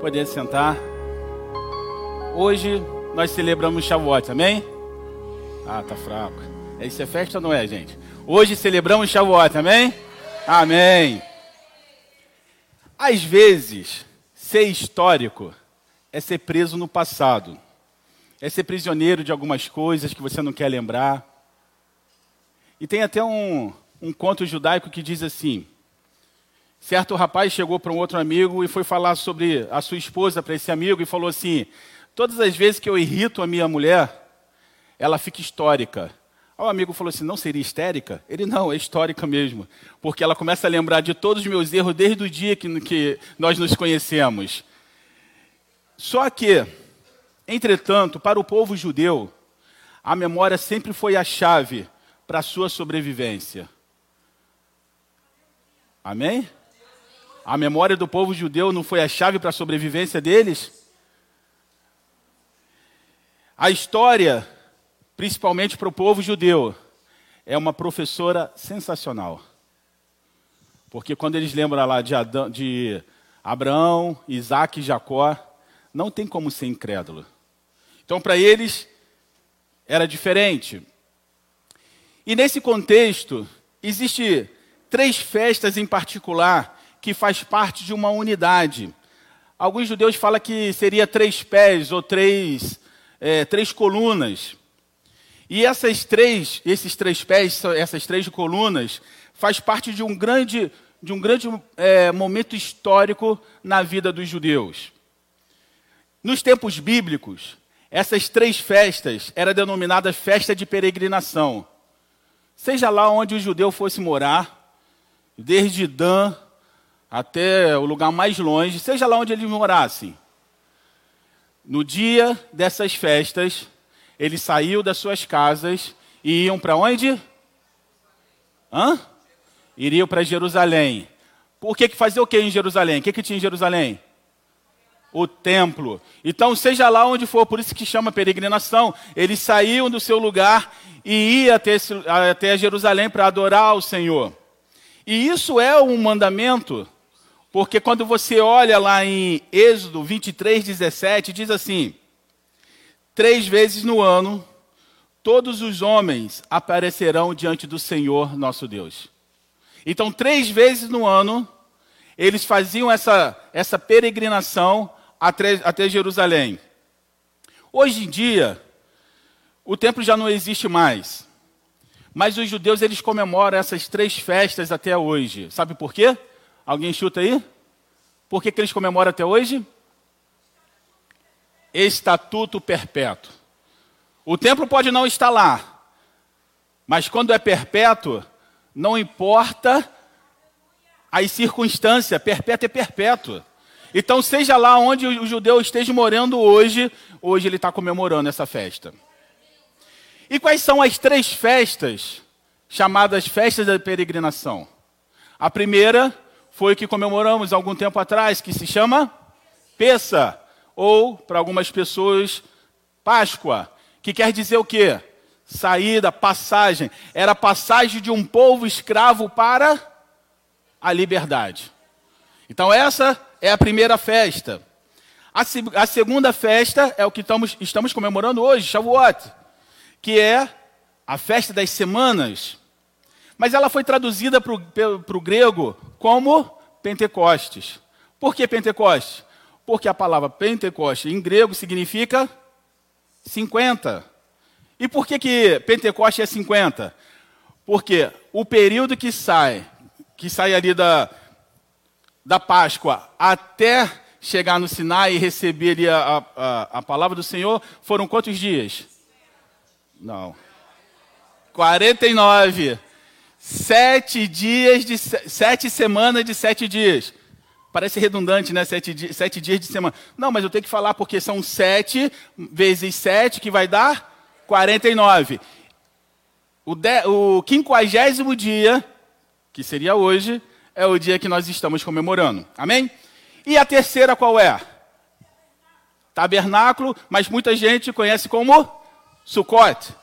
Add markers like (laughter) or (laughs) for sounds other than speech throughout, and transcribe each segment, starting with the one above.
Poder sentar. Hoje nós celebramos Shavuot, amém? Ah, tá fraco. Isso é festa ou não é, gente? Hoje celebramos Shavuot, amém? Amém. Às vezes, ser histórico é ser preso no passado. É ser prisioneiro de algumas coisas que você não quer lembrar. E tem até um, um conto judaico que diz assim: certo rapaz chegou para um outro amigo e foi falar sobre a sua esposa para esse amigo e falou assim: Todas as vezes que eu irrito a minha mulher, ela fica histórica. O amigo falou assim: Não seria histérica? Ele não, é histórica mesmo. Porque ela começa a lembrar de todos os meus erros desde o dia que, que nós nos conhecemos. Só que, entretanto, para o povo judeu, a memória sempre foi a chave para a sua sobrevivência. Amém? A memória do povo judeu não foi a chave para a sobrevivência deles? A história, principalmente para o povo judeu, é uma professora sensacional. Porque quando eles lembram lá de, Adão, de Abraão, Isaac e Jacó, não tem como ser incrédulo. Então, para eles, era diferente. E nesse contexto, existe três festas em particular que faz parte de uma unidade. Alguns judeus falam que seria três pés ou três, é, três colunas. E essas três, esses três pés, essas três colunas, faz parte de um grande, de um grande é, momento histórico na vida dos judeus. Nos tempos bíblicos, essas três festas eram denominadas festa de peregrinação. Seja lá onde o judeu fosse morar, desde Dan até o lugar mais longe, seja lá onde eles morassem. No dia dessas festas, eles saíam das suas casas e iam para onde? Hã? Iriam para Jerusalém. Por que, que fazia o que em Jerusalém? O que, que tinha em Jerusalém? O templo. Então, seja lá onde for, por isso que chama peregrinação, eles saíam do seu lugar e iam até, até Jerusalém para adorar o Senhor. E isso é um mandamento porque quando você olha lá em Êxodo 23, 17, diz assim: Três vezes no ano, todos os homens aparecerão diante do Senhor nosso Deus. Então, três vezes no ano, eles faziam essa, essa peregrinação até, até Jerusalém. Hoje em dia, o templo já não existe mais. Mas os judeus eles comemoram essas três festas até hoje. Sabe por quê? Alguém chuta aí? Por que, que eles comemoram até hoje? Estatuto perpétuo. O templo pode não estar lá, mas quando é perpétuo, não importa as circunstâncias, perpétuo é perpétuo. Então, seja lá onde o judeu esteja morando hoje, hoje ele está comemorando essa festa. E quais são as três festas chamadas festas da peregrinação? A primeira foi o que comemoramos algum tempo atrás, que se chama Peça, ou, para algumas pessoas, Páscoa, que quer dizer o quê? Saída, passagem. Era a passagem de um povo escravo para a liberdade. Então, essa é a primeira festa. A, a segunda festa é o que estamos, estamos comemorando hoje, Shavuot, que é a festa das semanas. Mas ela foi traduzida para o grego como Pentecostes. Por que Pentecostes? Porque a palavra Pentecoste em grego significa 50. E por que, que Pentecoste é 50? Porque o período que sai, que sai ali da, da Páscoa até chegar no Sinai e receber ali a, a, a palavra do Senhor, foram quantos dias? Não. 49. Sete dias de sete semanas de sete dias. Parece redundante, né? Sete, sete dias de semana. Não, mas eu tenho que falar porque são sete vezes sete, que vai dar 49. O, de, o quinquagésimo dia, que seria hoje, é o dia que nós estamos comemorando. Amém? E a terceira qual é? Tabernáculo, mas muita gente conhece como Sukkot.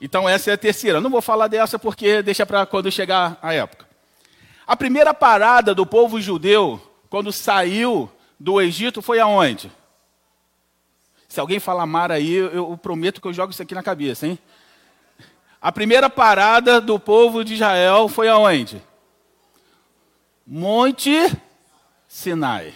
Então essa é a terceira. Não vou falar dessa porque deixa para quando chegar a época. A primeira parada do povo judeu, quando saiu do Egito foi aonde? Se alguém falar mar aí, eu prometo que eu jogo isso aqui na cabeça, hein? A primeira parada do povo de Israel foi aonde? Monte Sinai.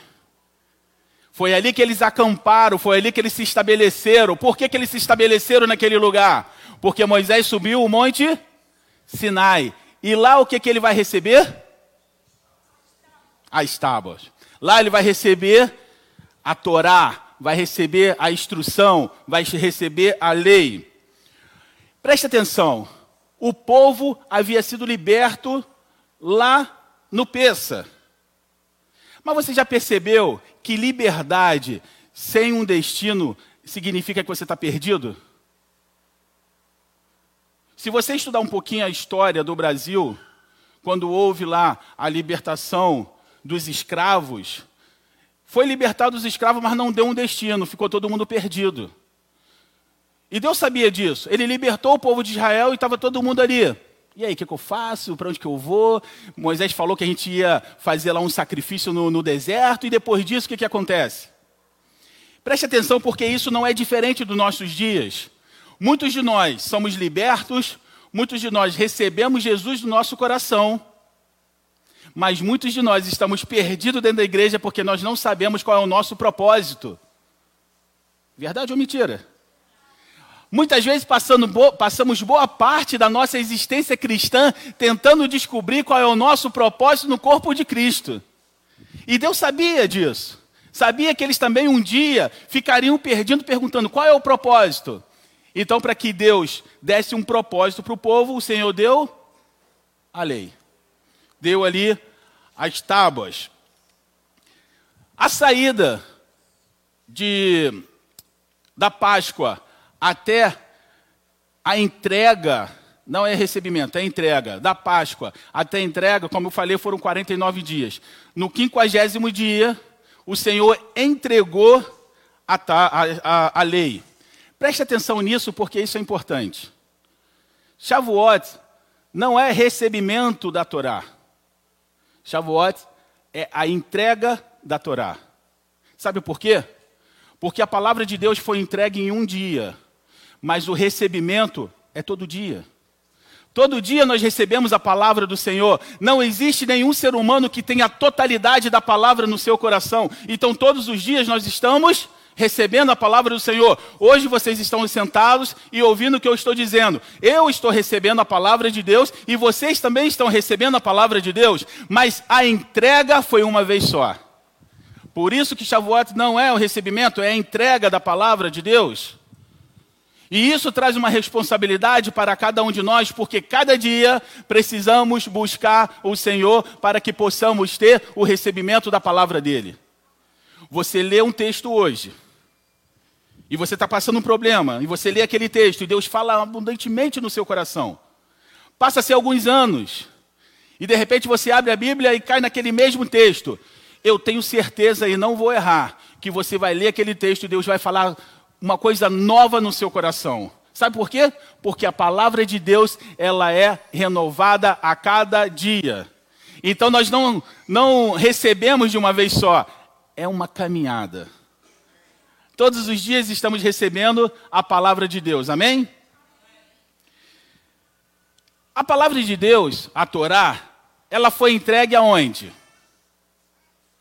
Foi ali que eles acamparam, foi ali que eles se estabeleceram. Por que, que eles se estabeleceram naquele lugar? Porque Moisés subiu o monte Sinai. E lá o que, que ele vai receber? As tábuas. Lá ele vai receber a Torá, vai receber a instrução, vai receber a lei. Preste atenção. O povo havia sido liberto lá no Peça. Mas você já percebeu que liberdade sem um destino significa que você está perdido? Se você estudar um pouquinho a história do Brasil, quando houve lá a libertação dos escravos, foi libertado os escravos, mas não deu um destino, ficou todo mundo perdido. E Deus sabia disso. Ele libertou o povo de Israel e estava todo mundo ali. E aí, o que, que, eu faço? Para onde que eu vou? Moisés falou que a gente ia fazer lá um sacrifício no, no deserto, e depois disso, o que, que acontece? Preste atenção, porque isso não é diferente dos nossos dias. Muitos de nós somos libertos, muitos de nós recebemos Jesus no nosso coração, mas muitos de nós estamos perdidos dentro da igreja porque nós não sabemos qual é o nosso propósito. Verdade ou mentira? Muitas vezes bo passamos boa parte da nossa existência cristã tentando descobrir qual é o nosso propósito no corpo de Cristo. E Deus sabia disso. Sabia que eles também um dia ficariam perdidos perguntando qual é o propósito. Então, para que Deus desse um propósito para o povo, o Senhor deu a lei. Deu ali as tábuas. A saída de, da Páscoa até a entrega, não é recebimento, é entrega, da Páscoa até a entrega, como eu falei, foram 49 dias. No quinquagésimo dia, o Senhor entregou a, a, a, a lei. Preste atenção nisso, porque isso é importante. Shavuot não é recebimento da Torá. Shavuot é a entrega da Torá. Sabe por quê? Porque a palavra de Deus foi entregue em um dia mas o recebimento é todo dia. Todo dia nós recebemos a palavra do Senhor. Não existe nenhum ser humano que tenha a totalidade da palavra no seu coração. Então, todos os dias nós estamos recebendo a palavra do Senhor. Hoje vocês estão sentados e ouvindo o que eu estou dizendo. Eu estou recebendo a palavra de Deus e vocês também estão recebendo a palavra de Deus, mas a entrega foi uma vez só. Por isso que Shavuot não é o recebimento, é a entrega da palavra de Deus. E isso traz uma responsabilidade para cada um de nós, porque cada dia precisamos buscar o Senhor para que possamos ter o recebimento da palavra dele. Você lê um texto hoje, e você está passando um problema, e você lê aquele texto, e Deus fala abundantemente no seu coração. Passa-se alguns anos, e de repente você abre a Bíblia e cai naquele mesmo texto. Eu tenho certeza, e não vou errar, que você vai ler aquele texto e Deus vai falar uma coisa nova no seu coração. Sabe por quê? Porque a palavra de Deus, ela é renovada a cada dia. Então nós não, não recebemos de uma vez só, é uma caminhada. Todos os dias estamos recebendo a palavra de Deus, amém? A palavra de Deus, a Torá, ela foi entregue aonde?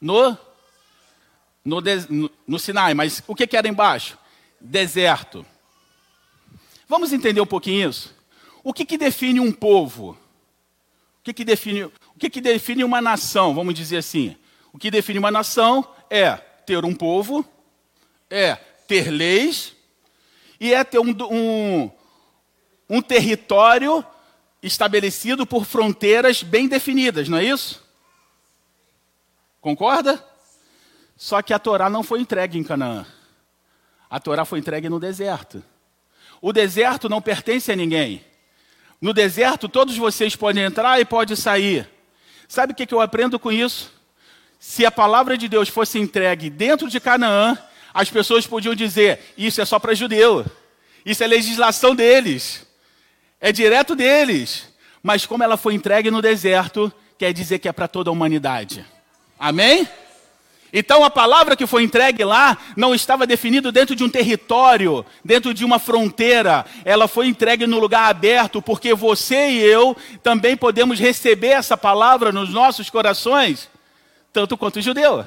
No, no, no, Sinai, mas o que, que era embaixo? deserto. Vamos entender um pouquinho isso? O que, que define um povo? O que, que, define, o que, que define uma nação, vamos dizer assim? O que define uma nação é ter um povo, é ter leis e é ter um, um, um território estabelecido por fronteiras bem definidas, não é isso? Concorda? Só que a Torá não foi entregue em Canaã. A Torá foi entregue no deserto. O deserto não pertence a ninguém. No deserto, todos vocês podem entrar e podem sair. Sabe o que eu aprendo com isso? Se a palavra de Deus fosse entregue dentro de Canaã, as pessoas podiam dizer: Isso é só para judeu, isso é legislação deles, é direto deles. Mas como ela foi entregue no deserto, quer dizer que é para toda a humanidade. Amém? Então a palavra que foi entregue lá não estava definida dentro de um território, dentro de uma fronteira. Ela foi entregue no lugar aberto, porque você e eu também podemos receber essa palavra nos nossos corações, tanto quanto o judeu.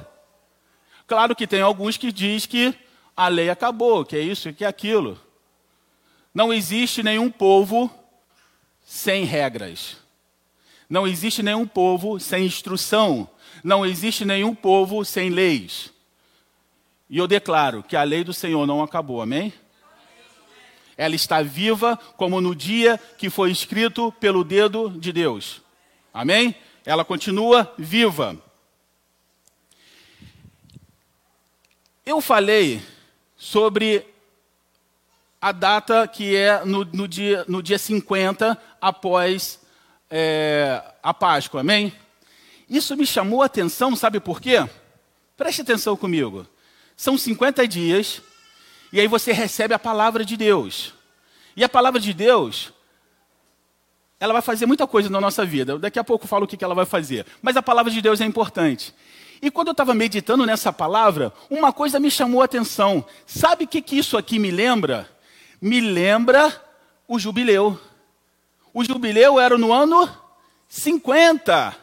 Claro que tem alguns que diz que a lei acabou, que é isso, que é aquilo. Não existe nenhum povo sem regras. Não existe nenhum povo sem instrução. Não existe nenhum povo sem leis. E eu declaro que a lei do Senhor não acabou, amém? Ela está viva como no dia que foi escrito pelo dedo de Deus. Amém? Ela continua viva. Eu falei sobre a data que é no, no, dia, no dia 50 após é, a Páscoa, amém? Isso me chamou a atenção, sabe por quê? Preste atenção comigo. São 50 dias, e aí você recebe a palavra de Deus. E a palavra de Deus, ela vai fazer muita coisa na nossa vida. Daqui a pouco eu falo o que ela vai fazer. Mas a palavra de Deus é importante. E quando eu estava meditando nessa palavra, uma coisa me chamou a atenção. Sabe o que, que isso aqui me lembra? Me lembra o jubileu. O jubileu era no ano 50.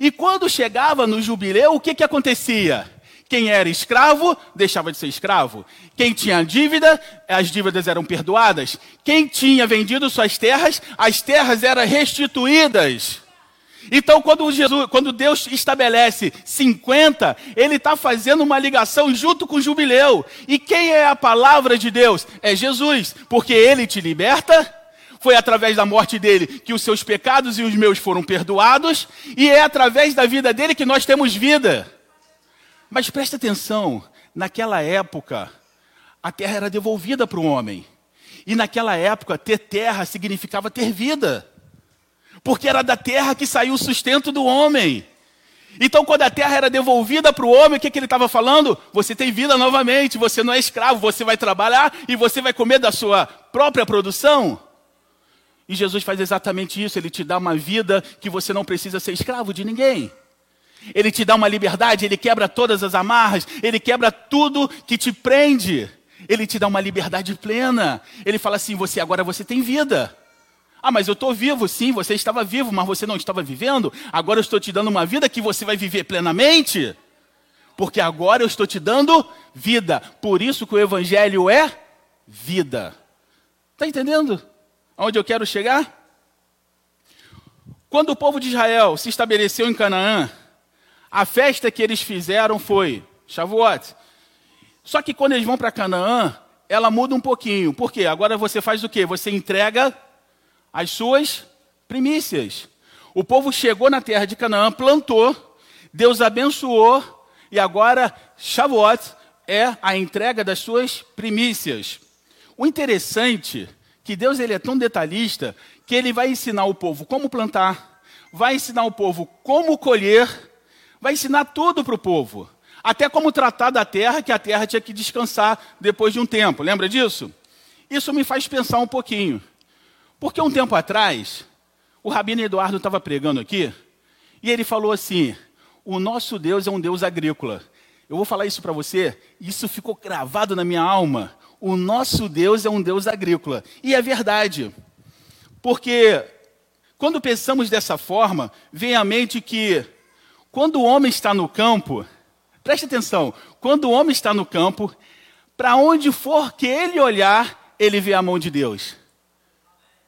E quando chegava no jubileu, o que, que acontecia? Quem era escravo deixava de ser escravo. Quem tinha dívida, as dívidas eram perdoadas. Quem tinha vendido suas terras, as terras eram restituídas. Então, quando, Jesus, quando Deus estabelece 50, Ele está fazendo uma ligação junto com o jubileu. E quem é a palavra de Deus? É Jesus, porque Ele te liberta, foi através da morte dele que os seus pecados e os meus foram perdoados, e é através da vida dele que nós temos vida. Mas preste atenção, naquela época, a terra era devolvida para o homem. E naquela época, ter terra significava ter vida. Porque era da terra que saiu o sustento do homem. Então, quando a terra era devolvida para o homem, o que, que ele estava falando? Você tem vida novamente, você não é escravo, você vai trabalhar e você vai comer da sua própria produção. E Jesus faz exatamente isso, ele te dá uma vida que você não precisa ser escravo de ninguém. Ele te dá uma liberdade, ele quebra todas as amarras, ele quebra tudo que te prende. Ele te dá uma liberdade plena. Ele fala assim: você agora você tem vida. Ah, mas eu estou vivo, sim, você estava vivo, mas você não estava vivendo. Agora eu estou te dando uma vida que você vai viver plenamente. Porque agora eu estou te dando vida. Por isso que o Evangelho é vida. Está entendendo? Aonde eu quero chegar? Quando o povo de Israel se estabeleceu em Canaã, a festa que eles fizeram foi Shavuot. Só que quando eles vão para Canaã, ela muda um pouquinho. Por quê? Agora você faz o quê? Você entrega as suas primícias. O povo chegou na terra de Canaã, plantou, Deus abençoou, e agora Shavuot é a entrega das suas primícias. O interessante que Deus ele é tão detalhista que ele vai ensinar o povo como plantar, vai ensinar o povo como colher, vai ensinar tudo para o povo. Até como tratar da terra, que a terra tinha que descansar depois de um tempo. Lembra disso? Isso me faz pensar um pouquinho. Porque um tempo atrás, o Rabino Eduardo estava pregando aqui, e ele falou assim: o nosso Deus é um Deus agrícola. Eu vou falar isso para você, isso ficou gravado na minha alma o nosso Deus é um Deus agrícola. E é verdade. Porque quando pensamos dessa forma, vem à mente que quando o homem está no campo, preste atenção, quando o homem está no campo, para onde for que ele olhar, ele vê a mão de Deus.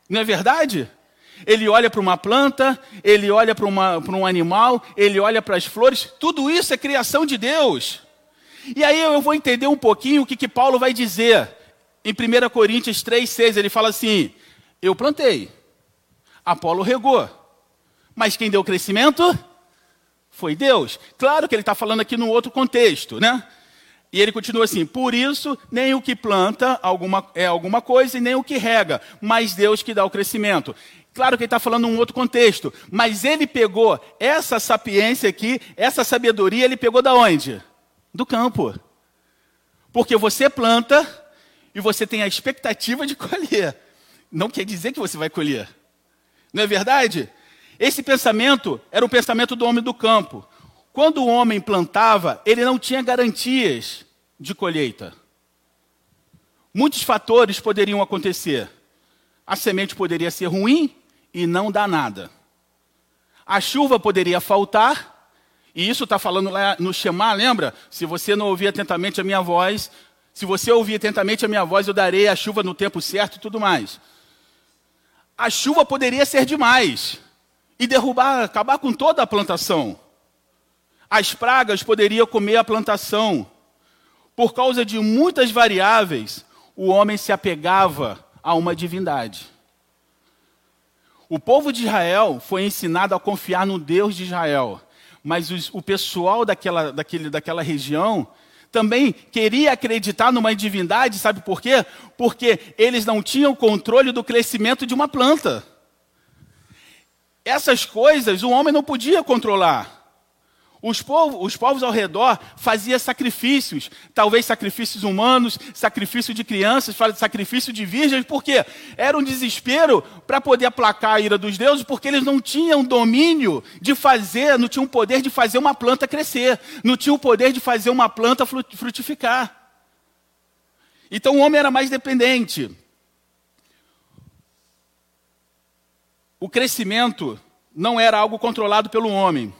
Não é verdade? Ele olha para uma planta, ele olha para, um animal, ele olha para as flores, tudo isso é criação de Deus. E aí eu vou entender um pouquinho o que, que Paulo vai dizer. Em 1 Coríntios 3, 6, ele fala assim: Eu plantei, Apolo regou, mas quem deu crescimento foi Deus. Claro que ele está falando aqui num outro contexto, né? E ele continua assim: Por isso, nem o que planta alguma, é alguma coisa e nem o que rega, mas Deus que dá o crescimento. Claro que ele está falando num outro contexto, mas ele pegou essa sapiência aqui, essa sabedoria, ele pegou da onde? do campo. Porque você planta e você tem a expectativa de (laughs) colher. Não quer dizer que você vai colher. Não é verdade? Esse pensamento era o pensamento do homem do campo. Quando o homem plantava, ele não tinha garantias de colheita. Muitos fatores poderiam acontecer. A semente poderia ser ruim e não dar nada. A chuva poderia faltar, e isso está falando lá no Shema, lembra? Se você não ouvir atentamente a minha voz, se você ouvir atentamente a minha voz, eu darei a chuva no tempo certo e tudo mais. A chuva poderia ser demais e derrubar, acabar com toda a plantação. As pragas poderiam comer a plantação. Por causa de muitas variáveis, o homem se apegava a uma divindade. O povo de Israel foi ensinado a confiar no Deus de Israel, mas os, o pessoal daquela, daquele, daquela região também queria acreditar numa divindade, sabe por quê? Porque eles não tinham controle do crescimento de uma planta. Essas coisas o homem não podia controlar. Os povos, os povos ao redor faziam sacrifícios, talvez sacrifícios humanos, sacrifício de crianças, sacrifício de virgens, porque era um desespero para poder aplacar a ira dos deuses, porque eles não tinham domínio de fazer, não tinham poder de fazer uma planta crescer, não tinham o poder de fazer uma planta frutificar. Então o homem era mais dependente. O crescimento não era algo controlado pelo homem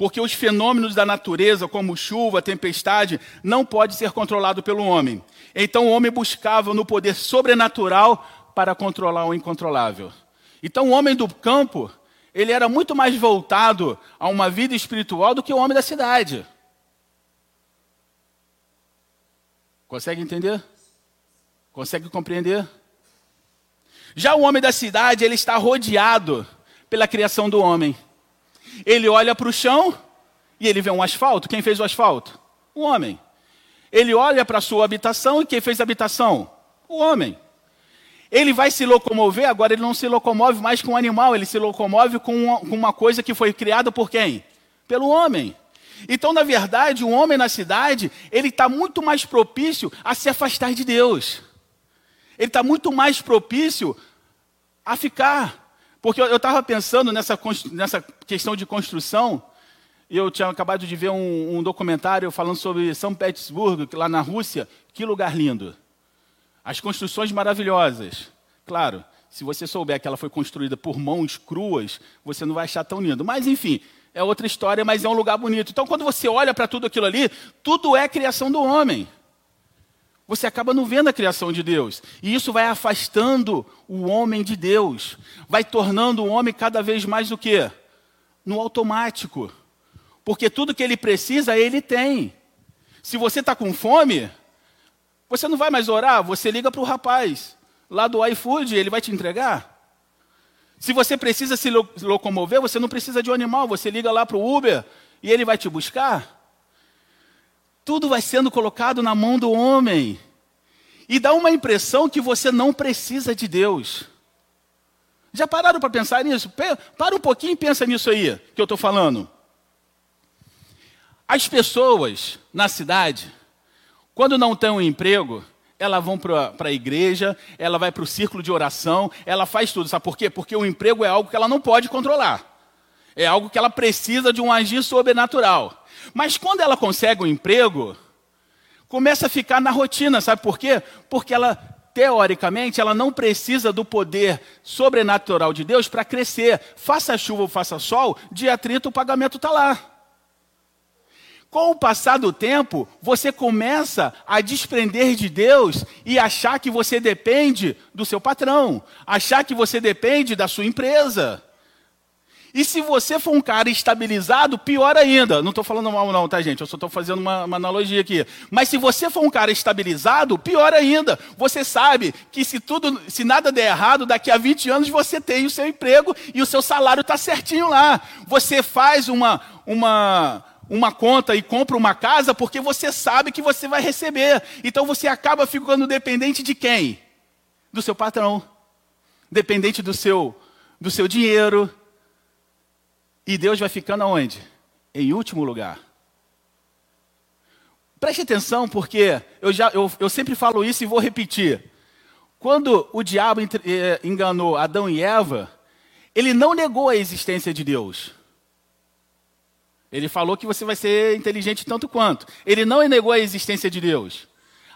porque os fenômenos da natureza, como chuva, tempestade, não pode ser controlado pelo homem. Então o homem buscava no poder sobrenatural para controlar o incontrolável. Então o homem do campo, ele era muito mais voltado a uma vida espiritual do que o homem da cidade. Consegue entender? Consegue compreender? Já o homem da cidade, ele está rodeado pela criação do homem. Ele olha para o chão e ele vê um asfalto. Quem fez o asfalto? O homem. Ele olha para a sua habitação e quem fez a habitação? O homem. Ele vai se locomover, agora ele não se locomove mais com um animal, ele se locomove com uma, coisa que foi criada por quem? Pelo homem. Então, na verdade, o homem na cidade, ele está muito mais propício a se afastar de Deus. Ele está muito mais propício a ficar porque eu estava pensando nessa, nessa questão de construção, e eu tinha acabado de ver um, um, documentário falando sobre São Petersburgo, lá na Rússia. Que lugar lindo. As construções maravilhosas. Claro, se você souber que ela foi construída por mãos cruas, você não vai achar tão lindo. Mas, enfim, é outra história, mas é um lugar bonito. Então, quando você olha para tudo aquilo ali, tudo é criação do homem você acaba não vendo a criação de Deus. E isso vai afastando o homem de Deus. Vai tornando o homem cada vez mais o quê? No automático. Porque tudo que ele precisa, ele tem. Se você está com fome, você não vai mais orar, você liga para o rapaz lá do iFood, ele vai te entregar. Se você precisa se locomover, você não precisa de um animal, você liga lá para o Uber e ele vai te buscar. Tudo vai sendo colocado na mão do homem. E dá uma impressão que você não precisa de Deus. Já pararam para pensar nisso? Para um pouquinho e pensa nisso aí que eu estou falando. As pessoas na cidade, quando não têm um emprego, elas vão para a igreja, ela vai para o círculo de oração, ela faz tudo. Sabe por quê? Porque o emprego é algo que ela não pode controlar. É algo que ela precisa de um agir sobrenatural. Mas quando ela consegue um emprego, começa a ficar na rotina, sabe por quê? Porque ela, teoricamente, ela não precisa do poder sobrenatural de Deus para crescer. Faça chuva ou faça sol, dia 30 o pagamento está lá. Com o passar do tempo, você começa a desprender de Deus e achar que você depende do seu patrão, achar que você depende da sua empresa. E se você for um cara estabilizado, pior ainda. Não estou falando mal, não, tá, gente? Eu só estou fazendo uma, uma, analogia aqui. Mas se você for um cara estabilizado, pior ainda. Você sabe que se tudo, se nada der errado, daqui a 20 anos você tem o seu emprego e o seu salário está certinho lá. Você faz uma, uma, uma conta e compra uma casa porque você sabe que você vai receber. Então você acaba ficando dependente de quem? Do seu patrão. Dependente do seu, do seu dinheiro e Deus vai ficando aonde? Em último lugar. Preste atenção, porque eu, já, eu, eu sempre falo isso e vou repetir. Quando o diabo eh, enganou Adão e Eva, ele não negou a existência de Deus. Ele falou que você vai ser inteligente tanto quanto. Ele não negou a existência de Deus.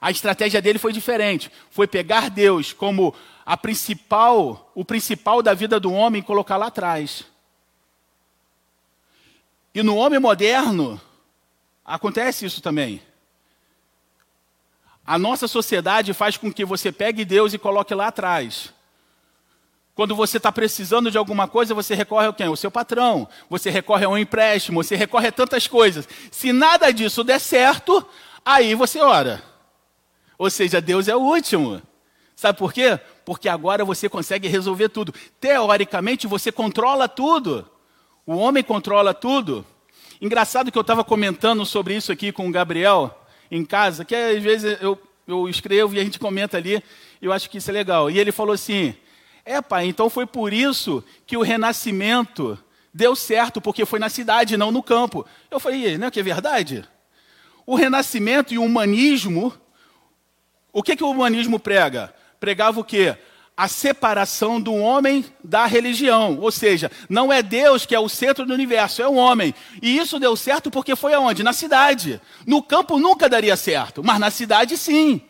A estratégia dele foi diferente. Foi pegar Deus como a principal, o principal da vida do homem e colocar lá atrás. E no homem moderno acontece isso também. A nossa sociedade faz com que você pegue Deus e coloque lá atrás. Quando você está precisando de alguma coisa, você recorre ao quem? O seu patrão. Você recorre a um empréstimo, você recorre a tantas coisas. Se nada disso der certo, aí você ora. Ou seja, Deus é o último. Sabe por quê? Porque agora você consegue resolver tudo. Teoricamente, você controla tudo. O homem controla tudo. Engraçado que eu estava comentando sobre isso aqui com o Gabriel em casa, que às vezes eu, eu escrevo e a gente comenta ali, eu acho que isso é legal. E ele falou assim: é, pai, então foi por isso que o renascimento deu certo, porque foi na cidade, não no campo. Eu falei, não é que é verdade? O renascimento e o humanismo, o que, que o humanismo prega? Pregava o quê? A separação do homem da religião. Ou seja, não é Deus que é o centro do universo, é o homem. E isso deu certo porque foi aonde? Na cidade. No campo nunca daria certo, mas na cidade sim.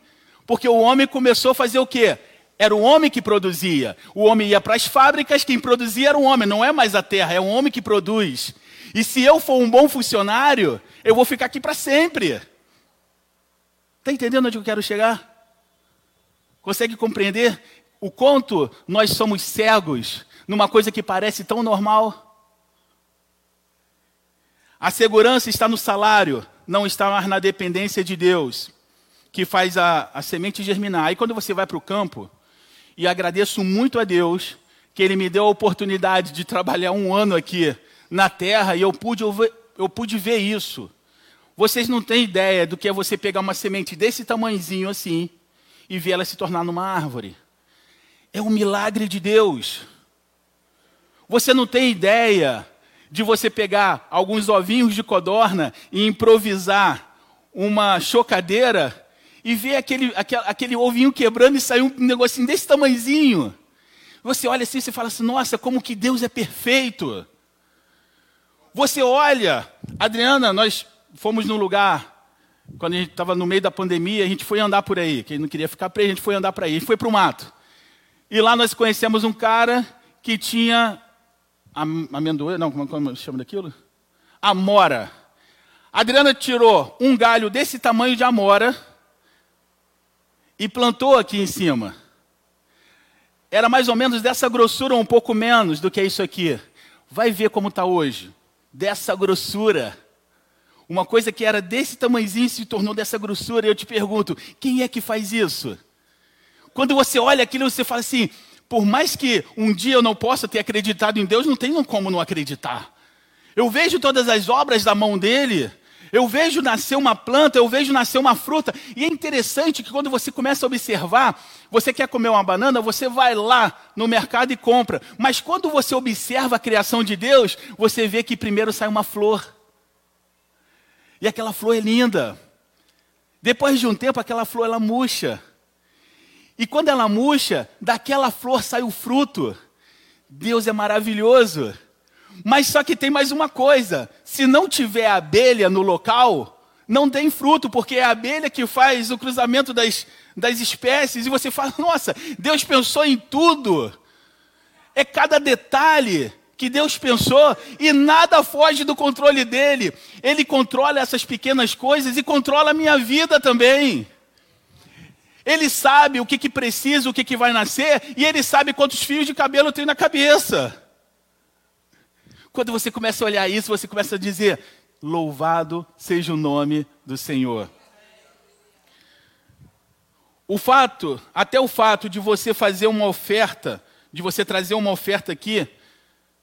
Porque o homem começou a fazer o quê? Era o homem que produzia. O homem ia para as fábricas, quem produzia era o homem, não é mais a terra, é o homem que produz. E se eu for um bom funcionário, eu vou ficar aqui para sempre. Está entendendo onde eu quero chegar? Consegue compreender o quanto nós somos cegos numa coisa que parece tão normal? A segurança está no salário, não está mais na dependência de Deus, que faz a, a semente germinar. Aí quando você vai para o campo, e agradeço muito a Deus que Ele me deu a oportunidade de trabalhar um ano aqui na terra e eu pude, eu pude ver isso. Vocês não têm ideia do que é você pegar uma semente desse tamanhozinho assim e ver ela se tornar numa árvore. É um milagre de Deus. Você não tem ideia de você pegar alguns ovinhos de codorna e improvisar uma chocadeira e vê aquele, aquele, aquele ovinho quebrando e sair um negocinho desse tamanhozinho. Você olha assim e fala assim, nossa, como que Deus é perfeito. Você olha, Adriana, nós fomos num lugar, quando a gente estava no meio da pandemia, a gente foi andar por aí, que não queria ficar preso, a gente foi andar por aí, a gente foi para o mato. E lá nós conhecemos um cara que tinha amendoeira, não, como, como chama daquilo? Amora. A Adriana tirou um galho desse tamanho de amora, e plantou aqui em cima. Era mais ou menos dessa grossura, um pouco menos do que isso aqui. Vai ver como está hoje. Dessa grossura. Uma coisa que era desse tamanhozinho se tornou dessa grossura. E eu te pergunto: quem é que faz isso? Quando você olha aquilo, você fala assim: por mais que um dia eu não possa ter acreditado em Deus, não tenho como não acreditar. Eu vejo todas as obras da mão dele, eu vejo nascer uma planta, eu vejo nascer uma fruta. E é interessante que quando você começa a observar, você quer comer uma banana, você vai lá no mercado e compra. Mas quando você observa a criação de Deus, você vê que primeiro sai uma flor. E aquela flor é linda. Depois de um tempo, aquela flor ela murcha. E quando ela murcha, daquela flor sai o fruto. Deus é maravilhoso. Mas só que tem mais uma coisa: se não tiver abelha no local, não tem fruto, porque é a abelha que faz o cruzamento das, das espécies, e você fala, (laughs) nossa, Deus pensou em tudo. É cada detalhe que Deus pensou e nada foge do controle dele. Ele controla essas pequenas coisas e controla a minha vida também. Ele sabe o que, que precisa, o que, que vai nascer, e ele sabe quantos fios de cabelo tem na cabeça. Quando você começa a olhar isso, você começa a dizer: Louvado seja o nome do Senhor. O fato, até o fato de você fazer uma oferta, de você trazer uma oferta aqui,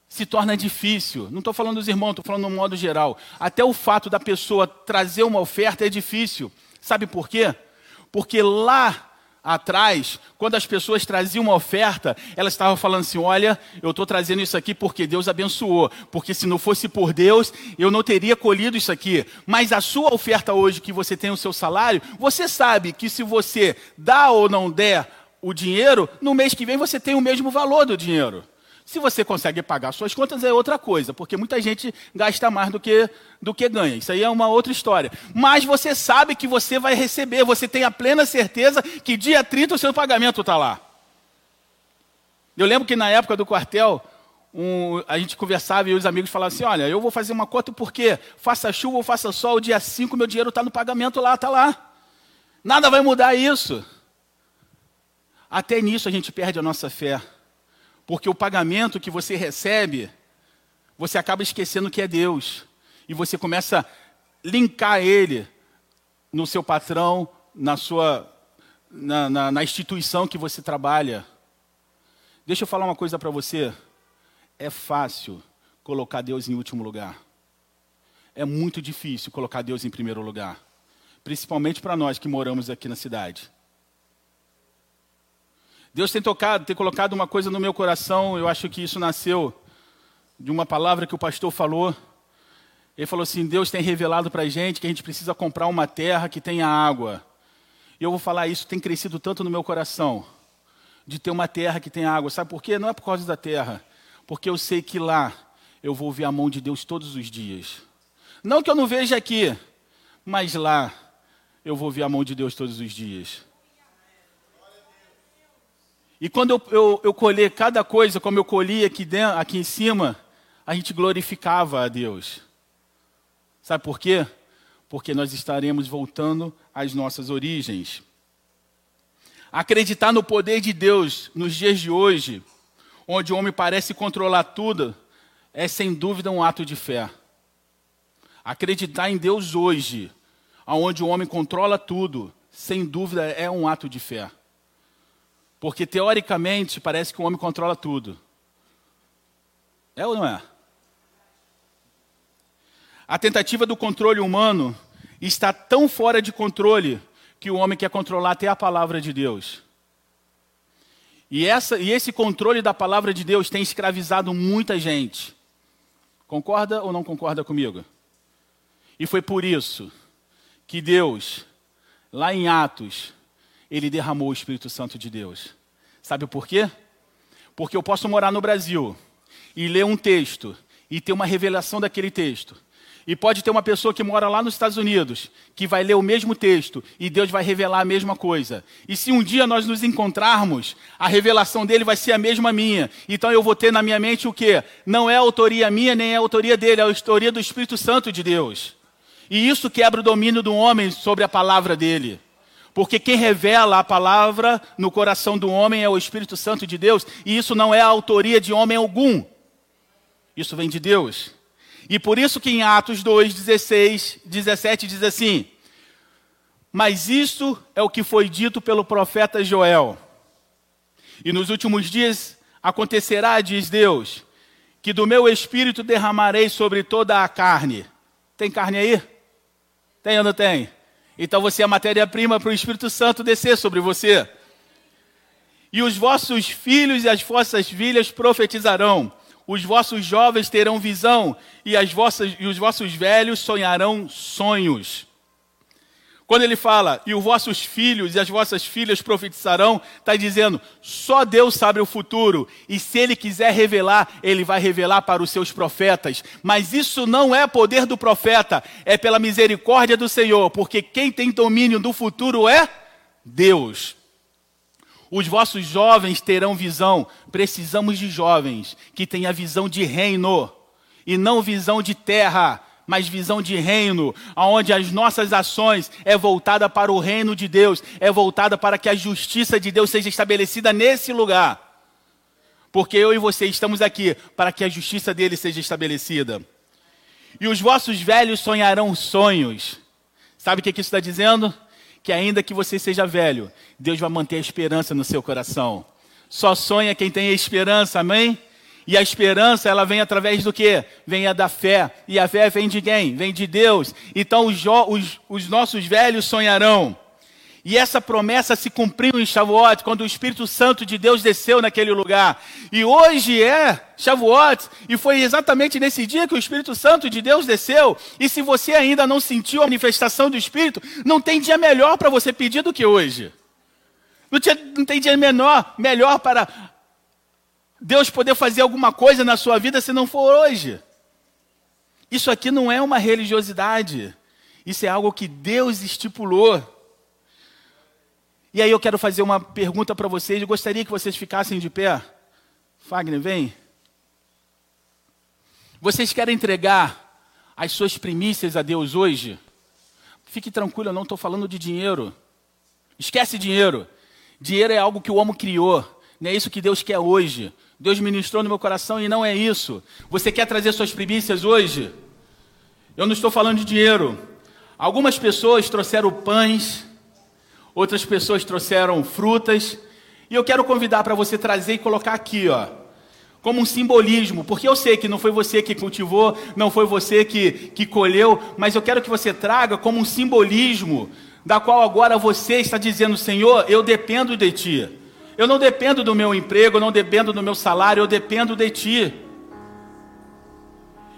se torna difícil. Não estou falando dos irmãos, estou falando no modo geral. Até o fato da pessoa trazer uma oferta é difícil. Sabe por quê? Porque lá atrás, quando as pessoas traziam uma oferta, elas estavam falando assim: olha, eu estou trazendo isso aqui porque Deus abençoou, porque se não fosse por Deus, eu não teria colhido isso aqui. Mas a sua oferta hoje, que você tem o seu salário, você sabe que se você dá ou não der o dinheiro, no mês que vem você tem o mesmo valor do dinheiro. Se você consegue pagar suas contas é outra coisa, porque muita gente gasta mais do que, do que ganha. Isso aí é uma outra história. Mas você sabe que você vai receber, você tem a plena certeza que dia 30 o seu pagamento está lá. Eu lembro que na época do quartel, um, a gente conversava e os amigos falavam assim: olha, eu vou fazer uma conta porque faça chuva ou faça sol, dia 5 meu dinheiro está no pagamento lá, está lá. Nada vai mudar isso. Até nisso a gente perde a nossa fé. Porque o pagamento que você recebe, você acaba esquecendo que é Deus. E você começa a linkar ele no seu patrão, na sua na, na, na instituição que você trabalha. Deixa eu falar uma coisa para você. É fácil colocar Deus em último lugar. É muito difícil colocar Deus em primeiro lugar. Principalmente para nós que moramos aqui na cidade. Deus tem tocado, tem colocado uma coisa no meu coração, eu acho que isso nasceu de uma palavra que o pastor falou. Ele falou assim: Deus tem revelado para a gente que a gente precisa comprar uma terra que tenha água. E eu vou falar isso, tem crescido tanto no meu coração, de ter uma terra que tenha água. Sabe por quê? Não é por causa da terra, porque eu sei que lá eu vou ver a mão de Deus todos os dias. Não que eu não veja aqui, mas lá eu vou ver a mão de Deus todos os dias. E quando eu, eu, eu colher cada coisa, como eu colhi aqui, dentro, aqui em cima, a gente glorificava a Deus. Sabe por quê? Porque nós estaremos voltando às nossas origens. Acreditar no poder de Deus nos dias de hoje, onde o homem parece controlar tudo, é sem dúvida um ato de fé. Acreditar em Deus hoje, onde o homem controla tudo, sem dúvida é um ato de fé. Porque teoricamente parece que o homem controla tudo. É ou não é? A tentativa do controle humano está tão fora de controle que o homem quer controlar até a palavra de Deus. E, essa, e esse controle da palavra de Deus tem escravizado muita gente. Concorda ou não concorda comigo? E foi por isso que Deus, lá em Atos, ele derramou o Espírito Santo de Deus. Sabe por quê? Porque eu posso morar no Brasil e ler um texto e ter uma revelação daquele texto. E pode ter uma pessoa que mora lá nos Estados Unidos, que vai ler o mesmo texto e Deus vai revelar a mesma coisa. E se um dia nós nos encontrarmos, a revelação dele vai ser a mesma minha. Então eu vou ter na minha mente o quê? Não é autoria minha, nem é autoria dele, é a autoria do Espírito Santo de Deus. E isso quebra o domínio do homem sobre a palavra dele. Porque quem revela a palavra no coração do homem é o Espírito Santo de Deus, e isso não é a autoria de homem algum. Isso vem de Deus. E por isso que em Atos 2, 16, 17 diz assim: Mas isto é o que foi dito pelo profeta Joel. E nos últimos dias acontecerá, diz Deus, que do meu espírito derramarei sobre toda a carne. Tem carne aí? Tem ou não tem? Então você é a matéria-prima para o Espírito Santo descer sobre você. E os vossos filhos e as vossas filhas profetizarão. Os vossos jovens terão visão e, as vossas, e os vossos velhos sonharão sonhos. Quando ele fala, e os vossos filhos e as vossas filhas profetizarão, está dizendo, só Deus sabe o futuro, e se ele quiser revelar, ele vai revelar para os seus profetas. Mas isso não é poder do profeta, é pela misericórdia do Senhor, porque quem tem domínio do futuro é Deus. Os vossos jovens terão visão, precisamos de jovens que tenham visão de reino, e não visão de terra mas visão de reino, onde as nossas ações é voltada para o reino de Deus, é voltada para que a justiça de Deus seja estabelecida nesse lugar. Porque eu e você estamos aqui para que a justiça dele seja estabelecida. E os vossos velhos sonharão sonhos. Sabe o que isso está dizendo? Que ainda que você seja velho, Deus vai manter a esperança no seu coração. Só sonha quem tem esperança, amém? E a esperança, ela vem através do quê? Vem da fé. E a fé vem de quem? Vem de Deus. Então os, os, os nossos velhos sonharão. E essa promessa se cumpriu em Shavuot, quando o Espírito Santo de Deus desceu naquele lugar. E hoje é Shavuot, e foi exatamente nesse dia que o Espírito Santo de Deus desceu. E se você ainda não sentiu a manifestação do Espírito, não tem dia melhor para você pedir do que hoje. Não, não tem dia menor, melhor para Deus poder fazer alguma coisa na sua vida se não for hoje. Isso aqui não é uma religiosidade. Isso é algo que Deus estipulou. E aí eu quero fazer uma pergunta para vocês. Eu gostaria que vocês ficassem de pé. Fagner, vem. Vocês querem entregar as suas primícias a Deus hoje? Fique tranquilo, eu não estou falando de dinheiro. Esquece dinheiro. Dinheiro é algo que o homem criou. Não é isso que Deus quer hoje. Deus ministrou no meu coração e não é isso. Você quer trazer suas primícias hoje? Eu não estou falando de dinheiro. Algumas pessoas trouxeram pães, outras pessoas trouxeram frutas, e eu quero convidar para você trazer e colocar aqui, ó, como um simbolismo, porque eu sei que não foi você que cultivou, não foi você que, que colheu, mas eu quero que você traga como um simbolismo, da qual agora você está dizendo, Senhor, eu dependo de Ti. Eu não dependo do meu emprego, eu não dependo do meu salário, eu dependo de Ti.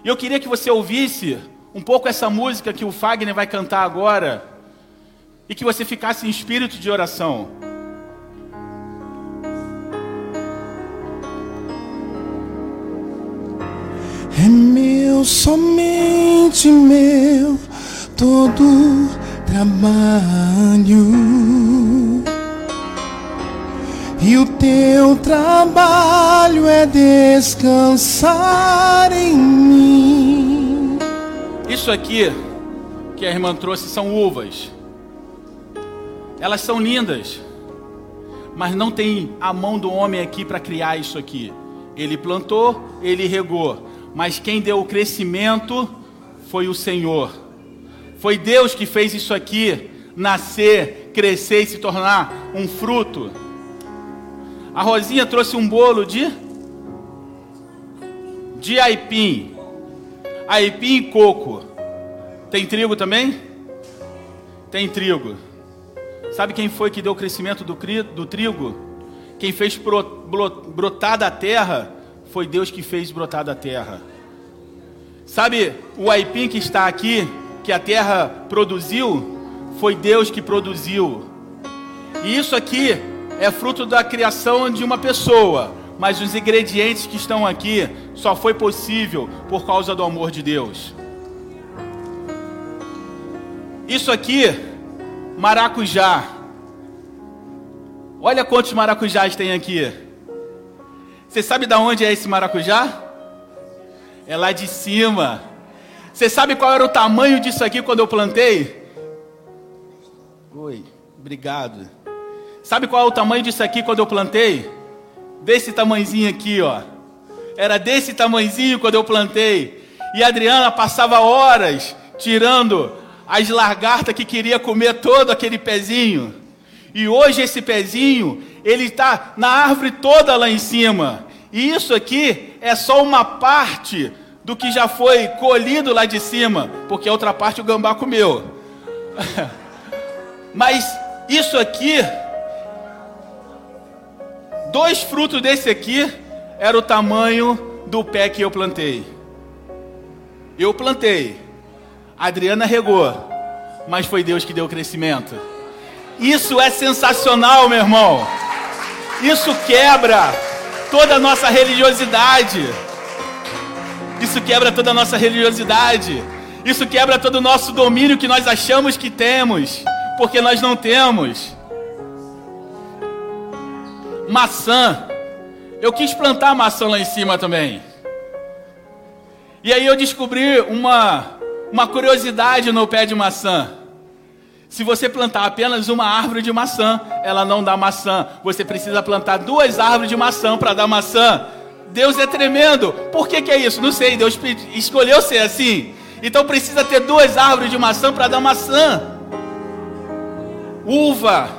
E eu queria que você ouvisse um pouco essa música que o Fagner vai cantar agora e que você ficasse em espírito de oração. É meu, somente meu, todo trabalho. E o teu trabalho é descansar em mim. Isso aqui que a irmã trouxe são uvas. Elas são lindas, mas não tem a mão do homem aqui para criar isso aqui. Ele plantou, ele regou, mas quem deu o crescimento foi o Senhor. Foi Deus que fez isso aqui nascer, crescer e se tornar um fruto. A Rosinha trouxe um bolo de de aipim. Aipim e coco. Tem trigo também? Tem trigo. Sabe quem foi que deu o crescimento do, do trigo? Quem fez brotar da terra foi Deus que fez brotar da terra. Sabe o aipim que está aqui, que a terra produziu? Foi Deus que produziu. E isso aqui é fruto da criação de uma pessoa, mas os ingredientes que estão aqui só foi possível por causa do amor de Deus. Isso aqui maracujá. Olha quantos maracujás tem aqui. Você sabe de onde é esse maracujá? É lá de cima. Você sabe qual era o tamanho disso aqui quando eu plantei? Oi, obrigado. Sabe qual é o tamanho disso aqui quando eu plantei? Desse tamanhozinho aqui, ó. Era desse tamanhozinho quando eu plantei. E a Adriana passava horas tirando as lagartas que queria comer todo aquele pezinho. E hoje esse pezinho, ele está na árvore toda lá em cima. E isso aqui é só uma parte do que já foi colhido lá de cima, porque a outra parte o gambá comeu. (laughs) Mas isso aqui, dois frutos desse aqui, era o tamanho do pé que eu plantei. Eu plantei. Adriana regou, mas foi Deus que deu o crescimento. Isso é sensacional, meu irmão. Isso quebra toda a nossa religiosidade. Isso quebra toda a nossa religiosidade. Isso quebra todo o nosso domínio que nós achamos que temos, porque nós não temos. Maçã. Eu quis plantar maçã lá em cima também. E aí eu descobri uma uma curiosidade no pé de maçã. Se você plantar apenas uma árvore de maçã, ela não dá maçã. Você precisa plantar duas árvores de maçã para dar maçã. Deus é tremendo. Por que, que é isso? Não sei. Deus escolheu ser assim. Então precisa ter duas árvores de maçã para dar maçã. Uva,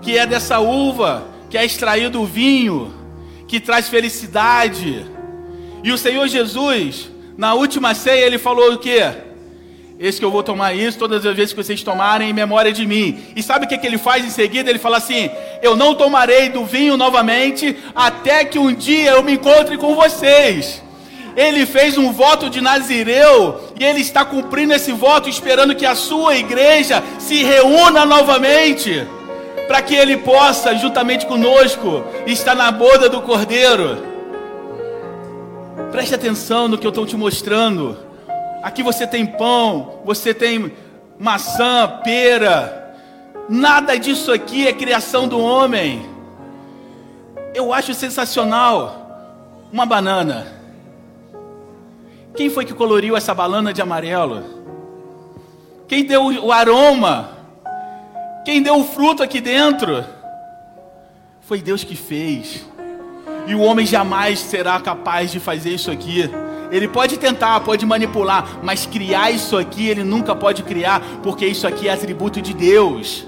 que é dessa uva que é extraído o vinho, que traz felicidade. E o Senhor Jesus, na última ceia, ele falou o quê? Esse que eu vou tomar isso todas as vezes que vocês tomarem em memória de mim. E sabe o que, que ele faz em seguida? Ele fala assim: Eu não tomarei do vinho novamente até que um dia eu me encontre com vocês. Ele fez um voto de Nazireu e ele está cumprindo esse voto, esperando que a sua igreja se reúna novamente, para que ele possa, juntamente conosco, estar na boda do Cordeiro. Preste atenção no que eu estou te mostrando. Aqui você tem pão, você tem maçã, pera. Nada disso aqui é criação do homem. Eu acho sensacional uma banana. Quem foi que coloriu essa banana de amarelo? Quem deu o aroma? Quem deu o fruto aqui dentro? Foi Deus que fez. E o homem jamais será capaz de fazer isso aqui. Ele pode tentar, pode manipular, mas criar isso aqui ele nunca pode criar, porque isso aqui é atributo de Deus.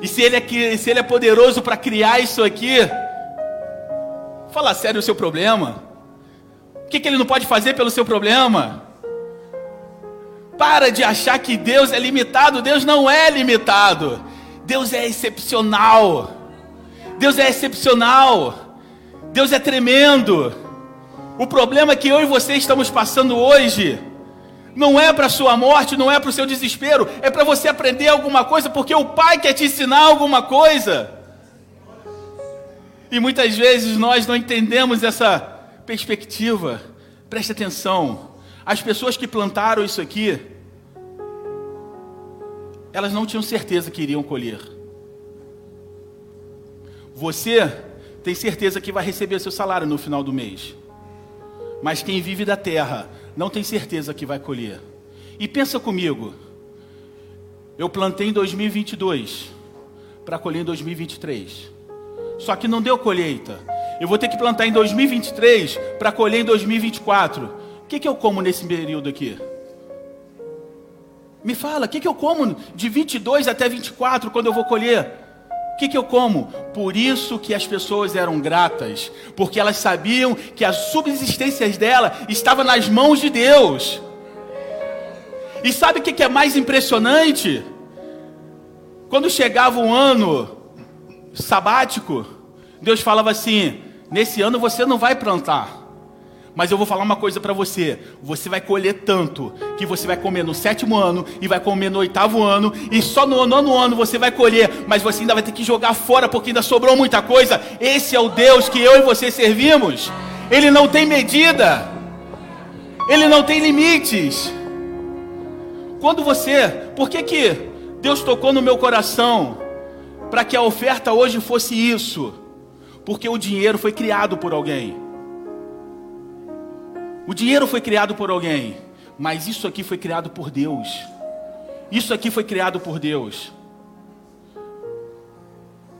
E se ele é, se ele é poderoso para criar isso aqui, fala sério o seu problema. O que, que ele não pode fazer pelo seu problema? Para de achar que Deus é limitado. Deus não é limitado. Deus é excepcional. Deus é excepcional. Deus é tremendo. O problema que eu e você estamos passando hoje não é para sua morte, não é para o seu desespero, é para você aprender alguma coisa, porque o Pai quer te ensinar alguma coisa. E muitas vezes nós não entendemos essa perspectiva. Preste atenção. As pessoas que plantaram isso aqui, elas não tinham certeza que iriam colher. Você tem certeza que vai receber seu salário no final do mês. Mas quem vive da terra não tem certeza que vai colher. E pensa comigo. Eu plantei em 2022 para colher em 2023. Só que não deu colheita. Eu vou ter que plantar em 2023 para colher em 2024. Que, que eu como nesse período aqui? Me fala, o que, que eu como de 22 até 24 quando eu vou colher? O que, que eu como? Por isso que as pessoas eram gratas, porque elas sabiam que as subsistências dela estavam nas mãos de Deus. E sabe o que, que é mais impressionante? Quando chegava um ano sabático, Deus falava assim: nesse ano você não vai plantar. Mas eu vou falar uma coisa para você: você vai colher tanto que você vai comer no sétimo ano e vai comer no oitavo ano, e só no nono ano você vai colher, mas você ainda vai ter que jogar fora porque ainda sobrou muita coisa. Esse é o Deus que eu e você servimos. Ele não tem medida, ele não tem limites. Quando você, por que que Deus tocou no meu coração para que a oferta hoje fosse isso? Porque o dinheiro foi criado por alguém. O dinheiro foi criado por alguém, mas isso aqui foi criado por Deus. Isso aqui foi criado por Deus.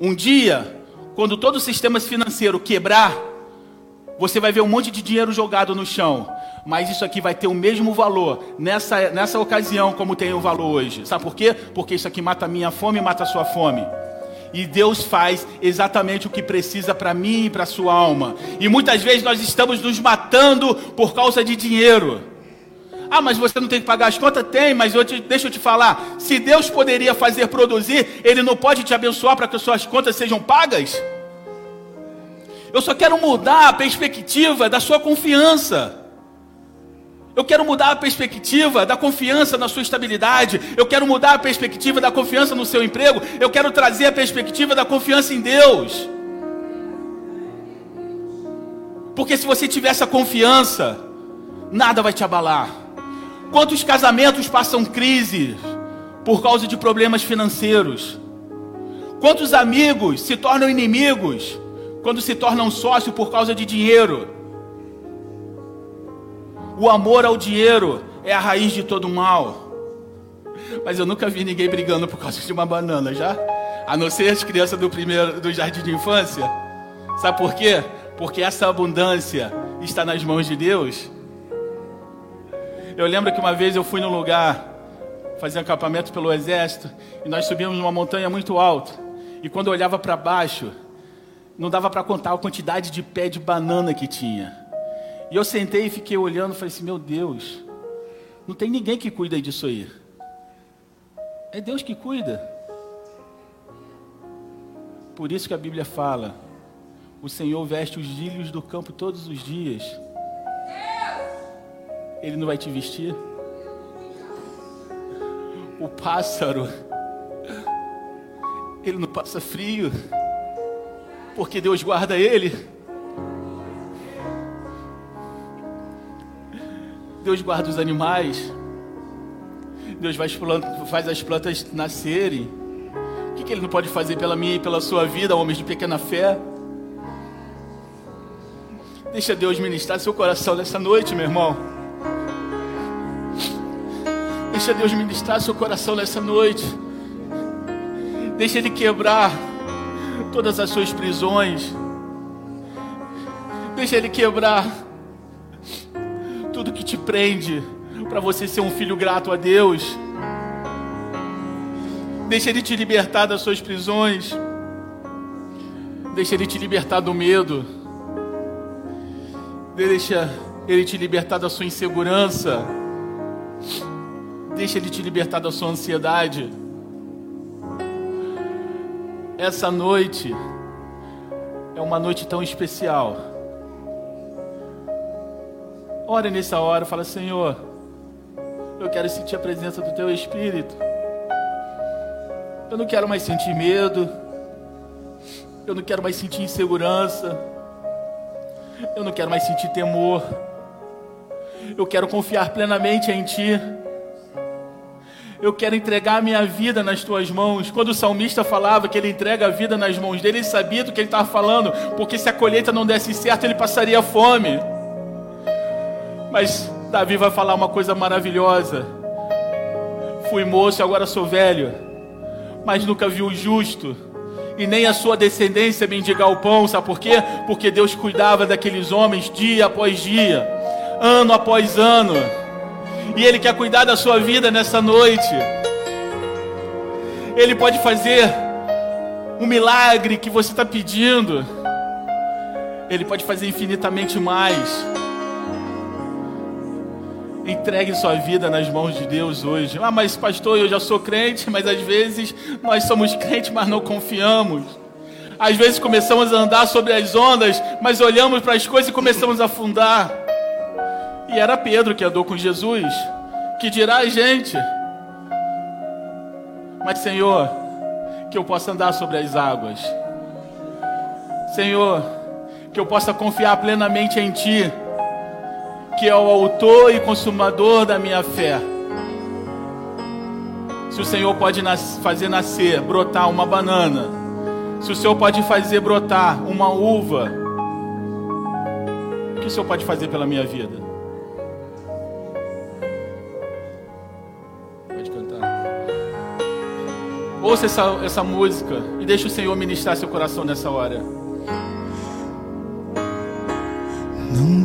Um dia, quando todo o sistema financeiro quebrar, você vai ver um monte de dinheiro jogado no chão. Mas isso aqui vai ter o mesmo valor nessa, nessa ocasião como tem o valor hoje. Sabe por quê? Porque isso aqui mata a minha fome e mata a sua fome. E Deus faz exatamente o que precisa para mim e para sua alma. E muitas vezes nós estamos nos matando por causa de dinheiro. Ah, mas você não tem que pagar as contas? Tem, mas eu te, deixa eu te falar: se Deus poderia fazer produzir, Ele não pode te abençoar para que as suas contas sejam pagas? Eu só quero mudar a perspectiva da sua confiança. Eu quero mudar a perspectiva da confiança na sua estabilidade. Eu quero mudar a perspectiva da confiança no seu emprego. Eu quero trazer a perspectiva da confiança em Deus. Porque se você tiver essa confiança, nada vai te abalar. Quantos casamentos passam crise por causa de problemas financeiros? Quantos amigos se tornam inimigos quando se tornam sócios por causa de dinheiro? O amor ao dinheiro é a raiz de todo mal. Mas eu nunca vi ninguém brigando por causa de uma banana, já? A não ser as crianças do primeiro do jardim de infância. Sabe por quê? Porque essa abundância está nas mãos de Deus. Eu lembro que uma vez eu fui num lugar fazer acampamento pelo exército e nós subimos numa montanha muito alta. E quando eu olhava para baixo, não dava para contar a quantidade de pé de banana que tinha. E eu sentei e fiquei olhando e falei assim: meu Deus, não tem ninguém que cuida disso aí. É Deus que cuida. Por isso que a Bíblia fala: o Senhor veste os lírios do campo todos os dias. Ele não vai te vestir? O pássaro, ele não passa frio, porque Deus guarda ele. Deus guarda os animais. Deus faz, as plantas nascerem. O que, que Ele não pode fazer pela minha e pela sua vida, homens de pequena fé? Deixa Deus ministrar seu coração nessa noite, meu irmão. Deixa Deus ministrar seu coração nessa noite. Deixa Ele quebrar todas as suas prisões. Deixa Ele quebrar tudo que te prende para você ser um filho grato a Deus. Deixa Ele te libertar das suas prisões. Deixa Ele te libertar do medo. Deixa Ele te libertar da sua insegurança. Deixa Ele te libertar da sua ansiedade. Essa noite é uma noite tão especial. Ore nessa hora, fala: Senhor, eu quero sentir a presença do Teu Espírito. Eu não quero mais sentir medo. Eu não quero mais sentir insegurança. Eu não quero mais sentir temor. Eu quero confiar plenamente em Ti eu quero entregar a minha vida nas tuas mãos. Quando o salmista falava que ele entrega a vida nas mãos dele, ele sabia do que ele estava falando, porque se a colheita não desse certo, ele passaria fome. Mas Davi vai falar uma coisa maravilhosa. Fui moço e agora sou velho, mas nunca vi o justo e nem a sua descendência mendigar o pão, sabe por quê? Porque Deus cuidava daqueles homens dia após dia, ano após ano e Ele quer cuidar da sua vida nessa noite. Ele pode fazer um milagre que você está pedindo. Ele pode fazer infinitamente mais. Entregue sua vida nas mãos de Deus hoje. Ah, mas pastor, eu já sou crente, mas às vezes nós somos crentes, mas não confiamos. Às vezes começamos a andar sobre as ondas, mas olhamos para as coisas e começamos a afundar. E era Pedro que andou com Jesus. Que dirá a gente? Mas, Senhor, que eu possa andar sobre as águas. Senhor, que eu possa confiar plenamente em Ti, que é o autor e consumador da minha fé. Se o Senhor pode nas fazer nascer, brotar uma banana, se o Senhor pode fazer brotar uma uva, o que o Senhor pode fazer pela minha vida? Ouça essa, essa música e deixe o Senhor ministrar seu coração nessa hora. Não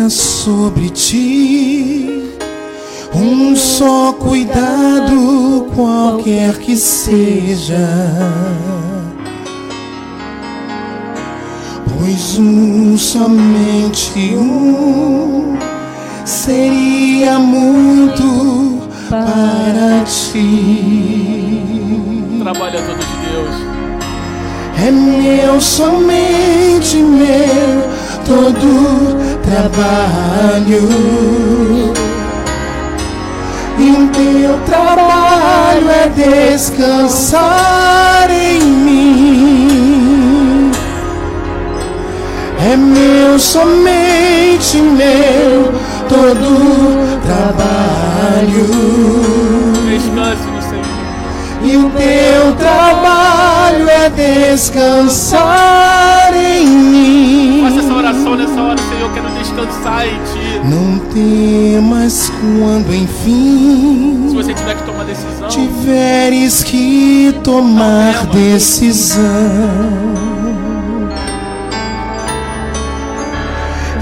tenha sobre ti um só cuidado, qualquer que seja. Pois um, somente um, seria muito para ti trabalho é todo de Deus. É meu, somente meu, todo trabalho. E o teu trabalho é descansar em mim. É meu, somente meu, todo trabalho. Descanse e o teu trabalho é descansar descansar em Ti. Não temas quando enfim. Se você tiver que tomar decisão, tiveres que tomar decisão.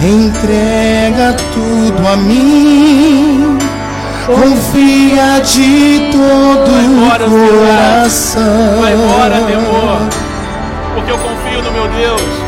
Entrega tudo a mim confia de todo o coração. Vai embora, temor, porque eu confio no meu Deus.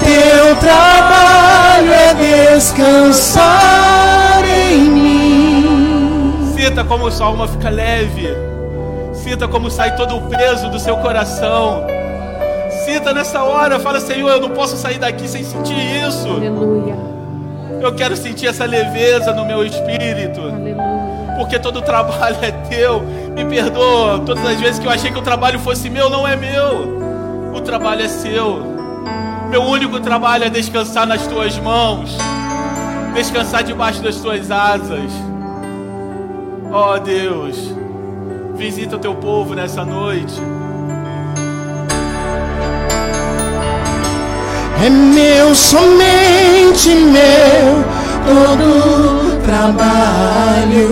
O teu trabalho é descansar em mim. Sinta como sua alma fica leve. Sinta como sai todo o peso do seu coração. Sinta nessa hora, fala, Senhor, eu não posso sair daqui sem sentir isso. Aleluia. Eu quero sentir essa leveza no meu espírito. Aleluia. Porque todo o trabalho é teu. Me perdoa. Todas as vezes que eu achei que o trabalho fosse meu, não é meu. O trabalho é seu. Meu único trabalho é descansar nas tuas mãos. Descansar debaixo das tuas asas. Ó oh, Deus, visita o teu povo nessa noite. É meu, somente meu, todo trabalho.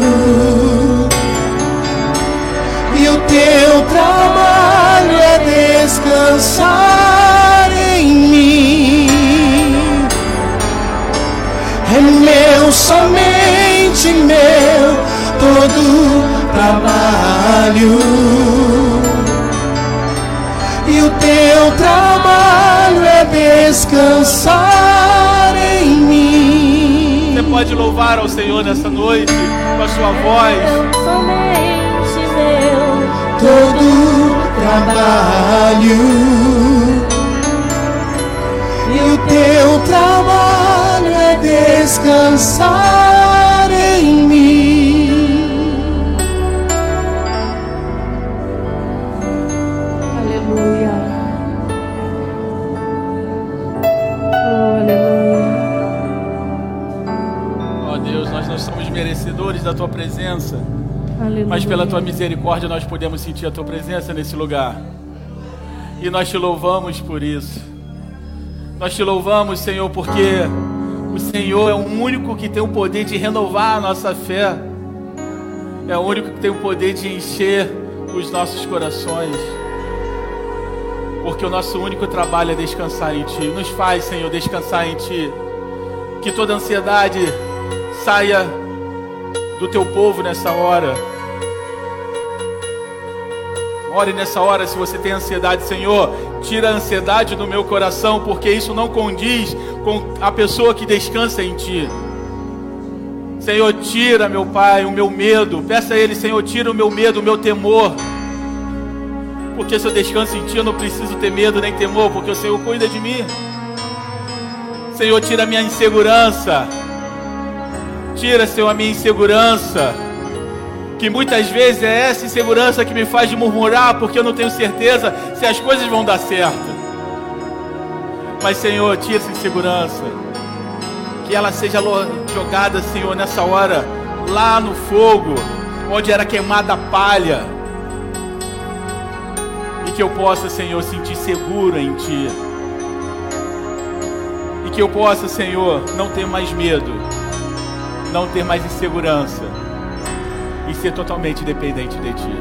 E o teu trabalho é descansar É meu, somente meu, todo trabalho. E o teu trabalho é descansar em mim. Você pode louvar ao Senhor nessa noite com a sua voz. Eu somente meu. todo trabalho. E o teu trabalho descansar em mim. Aleluia. Oh, aleluia. Ó Deus, nós não somos merecedores da tua presença. Aleluia. Mas pela tua misericórdia nós podemos sentir a tua presença nesse lugar. E nós te louvamos por isso. Nós te louvamos, Senhor, porque o Senhor é o único que tem o poder de renovar a nossa fé. É o único que tem o poder de encher os nossos corações. Porque o nosso único trabalho é descansar em Ti. Nos faz, Senhor, descansar em Ti. Que toda ansiedade saia do teu povo nessa hora. Ore nessa hora se você tem ansiedade, Senhor, tira a ansiedade do meu coração, porque isso não condiz com a pessoa que descansa em Ti. Senhor, tira, meu Pai, o meu medo. Peça a Ele, Senhor, tira o meu medo, o meu temor. Porque se eu descanso em Ti, eu não preciso ter medo nem temor, porque o Senhor cuida de mim. Senhor, tira a minha insegurança. Tira, Senhor, a minha insegurança. Que muitas vezes é essa insegurança que me faz murmurar, porque eu não tenho certeza se as coisas vão dar certo. Mas, Senhor, tira essa insegurança. Que ela seja jogada, Senhor, nessa hora, lá no fogo, onde era queimada a palha. E que eu possa, Senhor, sentir seguro em Ti. E que eu possa, Senhor, não ter mais medo, não ter mais insegurança e ser totalmente dependente de Ti.